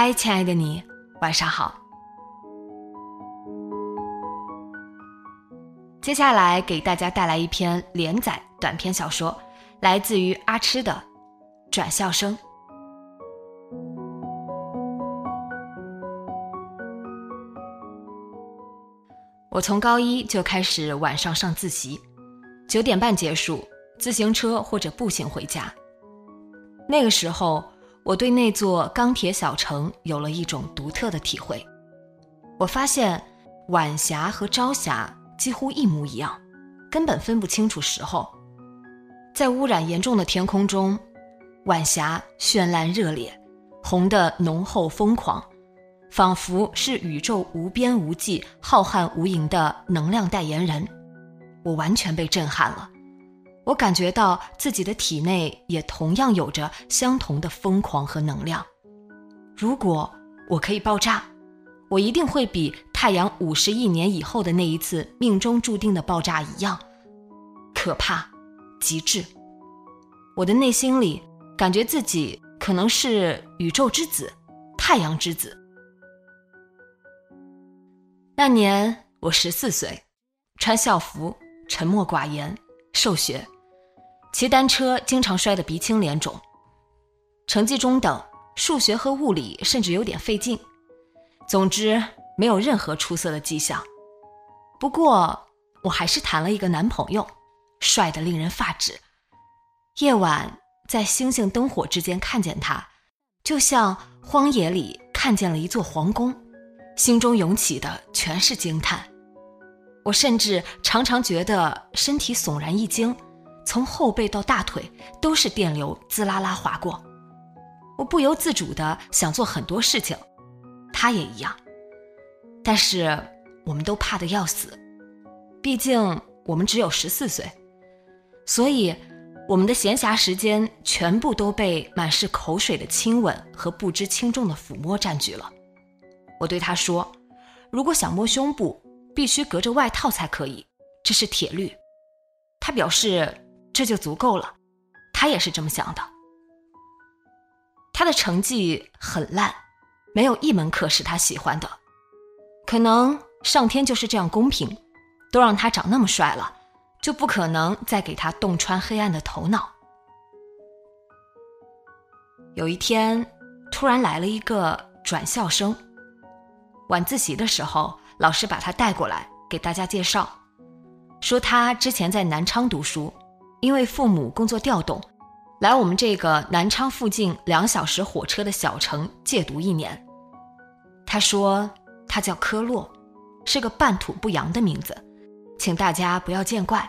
嗨，亲爱的你，晚上好。接下来给大家带来一篇连载短篇小说，来自于阿痴的《转校生》。我从高一就开始晚上上自习，九点半结束，自行车或者步行回家。那个时候。我对那座钢铁小城有了一种独特的体会。我发现晚霞和朝霞几乎一模一样，根本分不清楚时候。在污染严重的天空中，晚霞绚烂热烈，红的浓厚疯狂，仿佛是宇宙无边无际、浩瀚无垠的能量代言人。我完全被震撼了。我感觉到自己的体内也同样有着相同的疯狂和能量。如果我可以爆炸，我一定会比太阳五十亿年以后的那一次命中注定的爆炸一样可怕、极致。我的内心里感觉自己可能是宇宙之子、太阳之子。那年我十四岁，穿校服，沉默寡言，受学。骑单车经常摔得鼻青脸肿，成绩中等，数学和物理甚至有点费劲。总之，没有任何出色的迹象。不过，我还是谈了一个男朋友，帅得令人发指。夜晚在星星灯火之间看见他，就像荒野里看见了一座皇宫，心中涌起的全是惊叹。我甚至常常觉得身体悚然一惊。从后背到大腿都是电流滋啦啦划过，我不由自主的想做很多事情，他也一样。但是我们都怕的要死，毕竟我们只有十四岁，所以我们的闲暇时间全部都被满是口水的亲吻和不知轻重的抚摸占据了。我对他说：“如果想摸胸部，必须隔着外套才可以，这是铁律。”他表示。这就足够了，他也是这么想的。他的成绩很烂，没有一门课是他喜欢的。可能上天就是这样公平，都让他长那么帅了，就不可能再给他洞穿黑暗的头脑。有一天，突然来了一个转校生。晚自习的时候，老师把他带过来给大家介绍，说他之前在南昌读书。因为父母工作调动，来我们这个南昌附近两小时火车的小城借读一年。他说他叫科洛，是个半土不洋的名字，请大家不要见怪。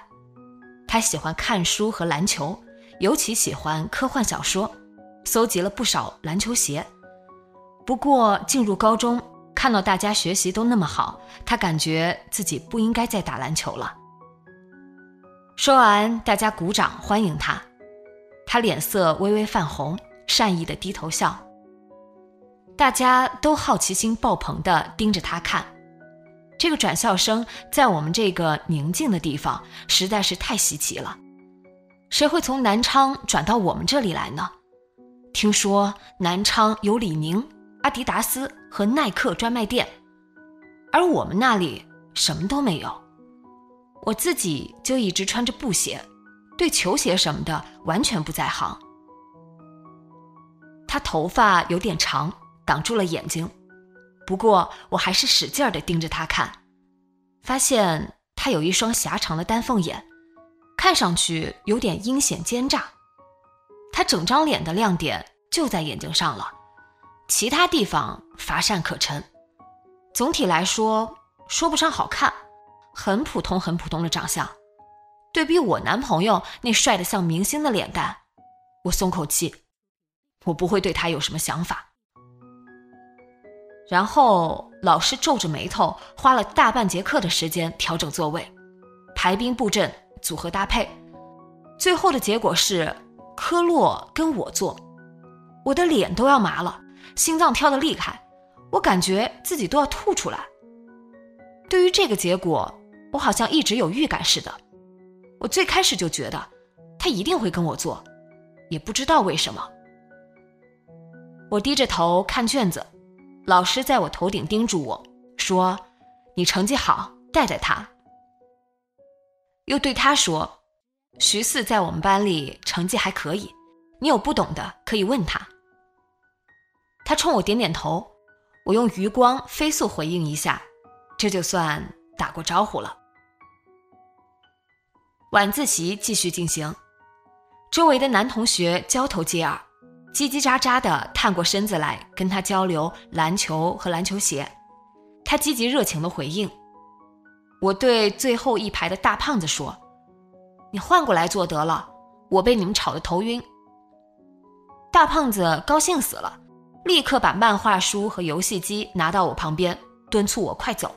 他喜欢看书和篮球，尤其喜欢科幻小说，搜集了不少篮球鞋。不过进入高中，看到大家学习都那么好，他感觉自己不应该再打篮球了。说完，大家鼓掌欢迎他。他脸色微微泛红，善意的低头笑。大家都好奇心爆棚的盯着他看。这个转校生在我们这个宁静的地方实在是太稀奇了。谁会从南昌转到我们这里来呢？听说南昌有李宁、阿迪达斯和耐克专卖店，而我们那里什么都没有。我自己就一直穿着布鞋，对球鞋什么的完全不在行。他头发有点长，挡住了眼睛，不过我还是使劲儿地盯着他看，发现他有一双狭长的丹凤眼，看上去有点阴险奸诈。他整张脸的亮点就在眼睛上了，其他地方乏善可陈。总体来说，说不上好看，很普通，很普通的长相。对比我男朋友那帅得像明星的脸蛋，我松口气，我不会对他有什么想法。然后老师皱着眉头，花了大半节课的时间调整座位、排兵布阵、组合搭配，最后的结果是科洛跟我坐，我的脸都要麻了，心脏跳得厉害，我感觉自己都要吐出来。对于这个结果，我好像一直有预感似的。我最开始就觉得他一定会跟我做，也不知道为什么。我低着头看卷子，老师在我头顶叮嘱我说：“你成绩好，带带他。”又对他说：“徐四在我们班里成绩还可以，你有不懂的可以问他。”他冲我点点头，我用余光飞速回应一下，这就算打过招呼了。晚自习继续进行，周围的男同学交头接耳，叽叽喳喳地探过身子来跟他交流篮球和篮球鞋。他积极热情地回应。我对最后一排的大胖子说：“你换过来坐得了，我被你们吵得头晕。”大胖子高兴死了，立刻把漫画书和游戏机拿到我旁边，敦促我快走。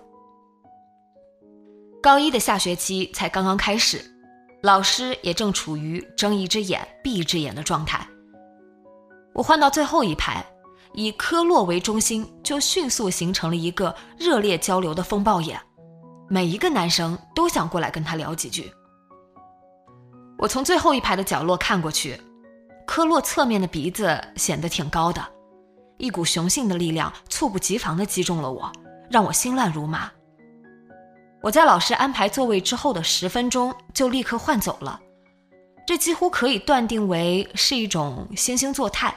高一的下学期才刚刚开始。老师也正处于睁一只眼闭一只眼的状态。我换到最后一排，以科洛为中心，就迅速形成了一个热烈交流的风暴眼。每一个男生都想过来跟他聊几句。我从最后一排的角落看过去，科洛侧面的鼻子显得挺高的，一股雄性的力量猝不及防地击中了我，让我心乱如麻。我在老师安排座位之后的十分钟就立刻换走了，这几乎可以断定为是一种惺惺作态。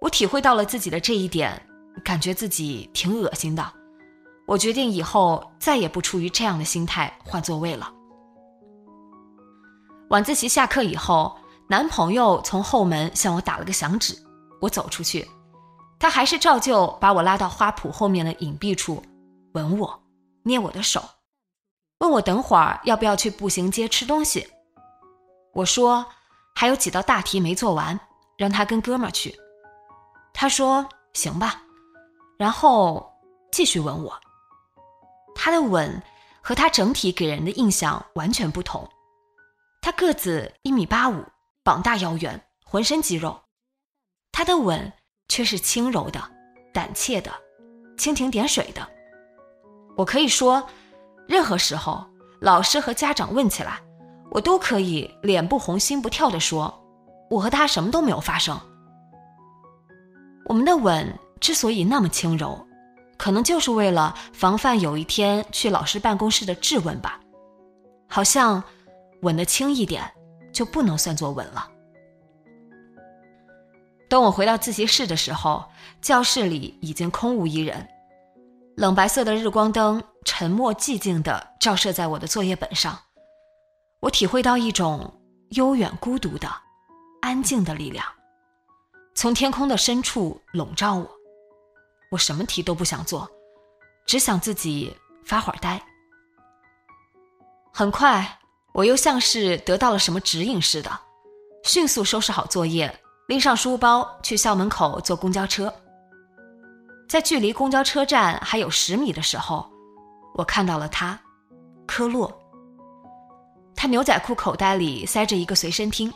我体会到了自己的这一点，感觉自己挺恶心的。我决定以后再也不出于这样的心态换座位了。晚自习下课以后，男朋友从后门向我打了个响指，我走出去，他还是照旧把我拉到花圃后面的隐蔽处，吻我，捏我的手。问我等会儿要不要去步行街吃东西，我说还有几道大题没做完，让他跟哥们儿去。他说行吧，然后继续吻我。他的吻和他整体给人的印象完全不同。他个子一米八五，膀大腰圆，浑身肌肉。他的吻却是轻柔的、胆怯的、蜻蜓点水的。我可以说。任何时候，老师和家长问起来，我都可以脸不红心不跳地说：“我和他什么都没有发生。”我们的吻之所以那么轻柔，可能就是为了防范有一天去老师办公室的质问吧。好像吻得轻一点，就不能算作吻了。等我回到自习室的时候，教室里已经空无一人。冷白色的日光灯沉默寂静地照射在我的作业本上，我体会到一种悠远孤独的、安静的力量，从天空的深处笼罩我。我什么题都不想做，只想自己发会儿呆。很快，我又像是得到了什么指引似的，迅速收拾好作业，拎上书包去校门口坐公交车。在距离公交车站还有十米的时候，我看到了他，科洛。他牛仔裤口袋里塞着一个随身听，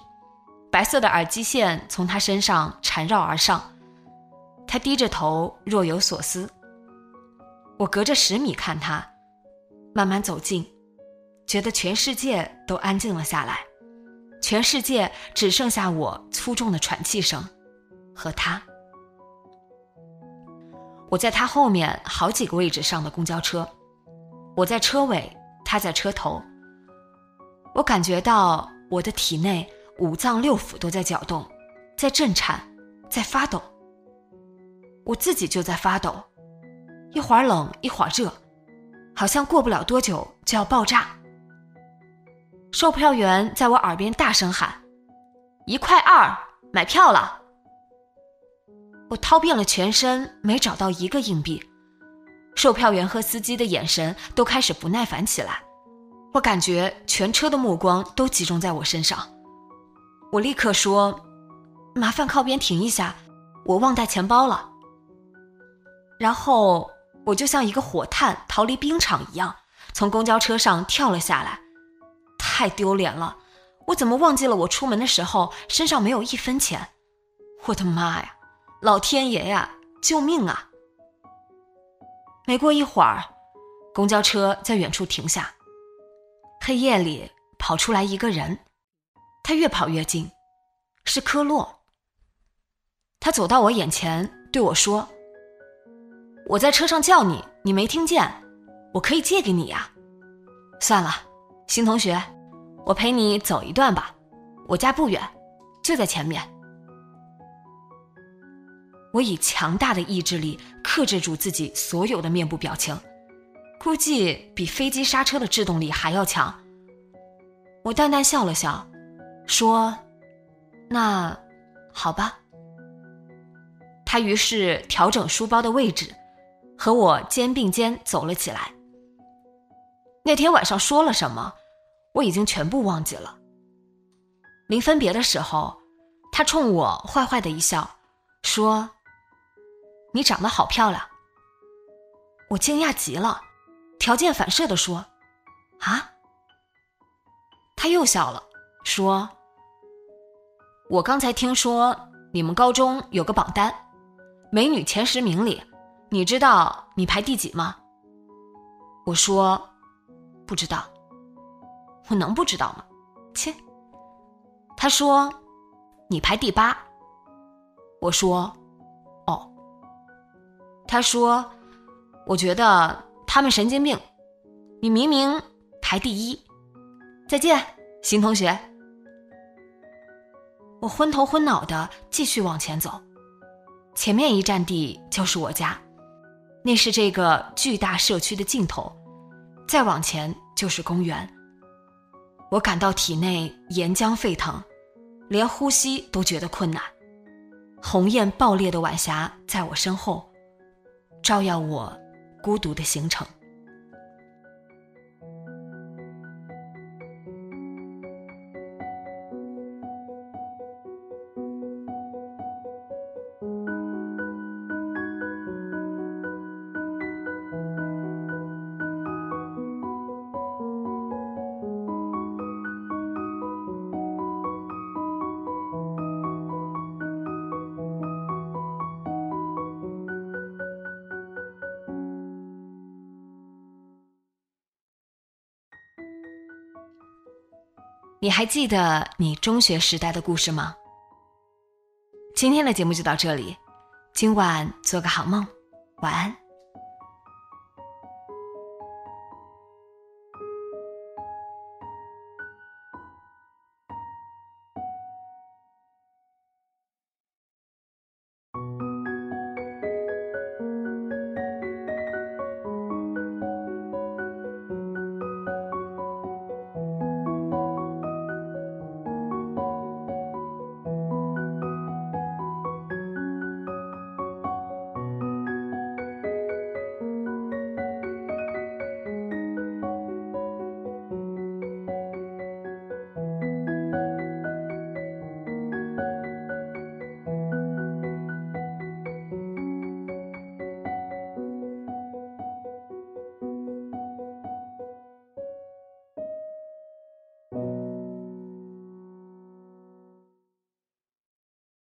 白色的耳机线从他身上缠绕而上。他低着头，若有所思。我隔着十米看他，慢慢走近，觉得全世界都安静了下来，全世界只剩下我粗重的喘气声，和他。我在他后面好几个位置上的公交车，我在车尾，他在车头。我感觉到我的体内五脏六腑都在搅动，在震颤，在发抖。我自己就在发抖，一会儿冷一会儿热，好像过不了多久就要爆炸。售票员在我耳边大声喊：“一块二，买票了！”我掏遍了全身，没找到一个硬币。售票员和司机的眼神都开始不耐烦起来，我感觉全车的目光都集中在我身上。我立刻说：“麻烦靠边停一下，我忘带钱包了。”然后我就像一个火炭逃离冰场一样，从公交车上跳了下来。太丢脸了！我怎么忘记了我出门的时候身上没有一分钱？我的妈呀！老天爷呀！救命啊！没过一会儿，公交车在远处停下，黑夜里跑出来一个人，他越跑越近，是科洛。他走到我眼前对我说：“我在车上叫你，你没听见？我可以借给你呀。算了，新同学，我陪你走一段吧，我家不远，就在前面。”我以强大的意志力克制住自己所有的面部表情，估计比飞机刹车的制动力还要强。我淡淡笑了笑，说：“那好吧。”他于是调整书包的位置，和我肩并肩走了起来。那天晚上说了什么，我已经全部忘记了。临分别的时候，他冲我坏坏的一笑，说。你长得好漂亮，我惊讶极了，条件反射的说：“啊。”他又笑了，说：“我刚才听说你们高中有个榜单，美女前十名里，你知道你排第几吗？”我说：“不知道。”我能不知道吗？切。他说：“你排第八。”我说。他说：“我觉得他们神经病，你明明排第一。”再见，新同学。我昏头昏脑的继续往前走，前面一站地就是我家，那是这个巨大社区的尽头，再往前就是公园。我感到体内岩浆沸腾，连呼吸都觉得困难。红艳爆裂的晚霞在我身后。照耀我孤独的行程。你还记得你中学时代的故事吗？今天的节目就到这里，今晚做个好梦，晚安。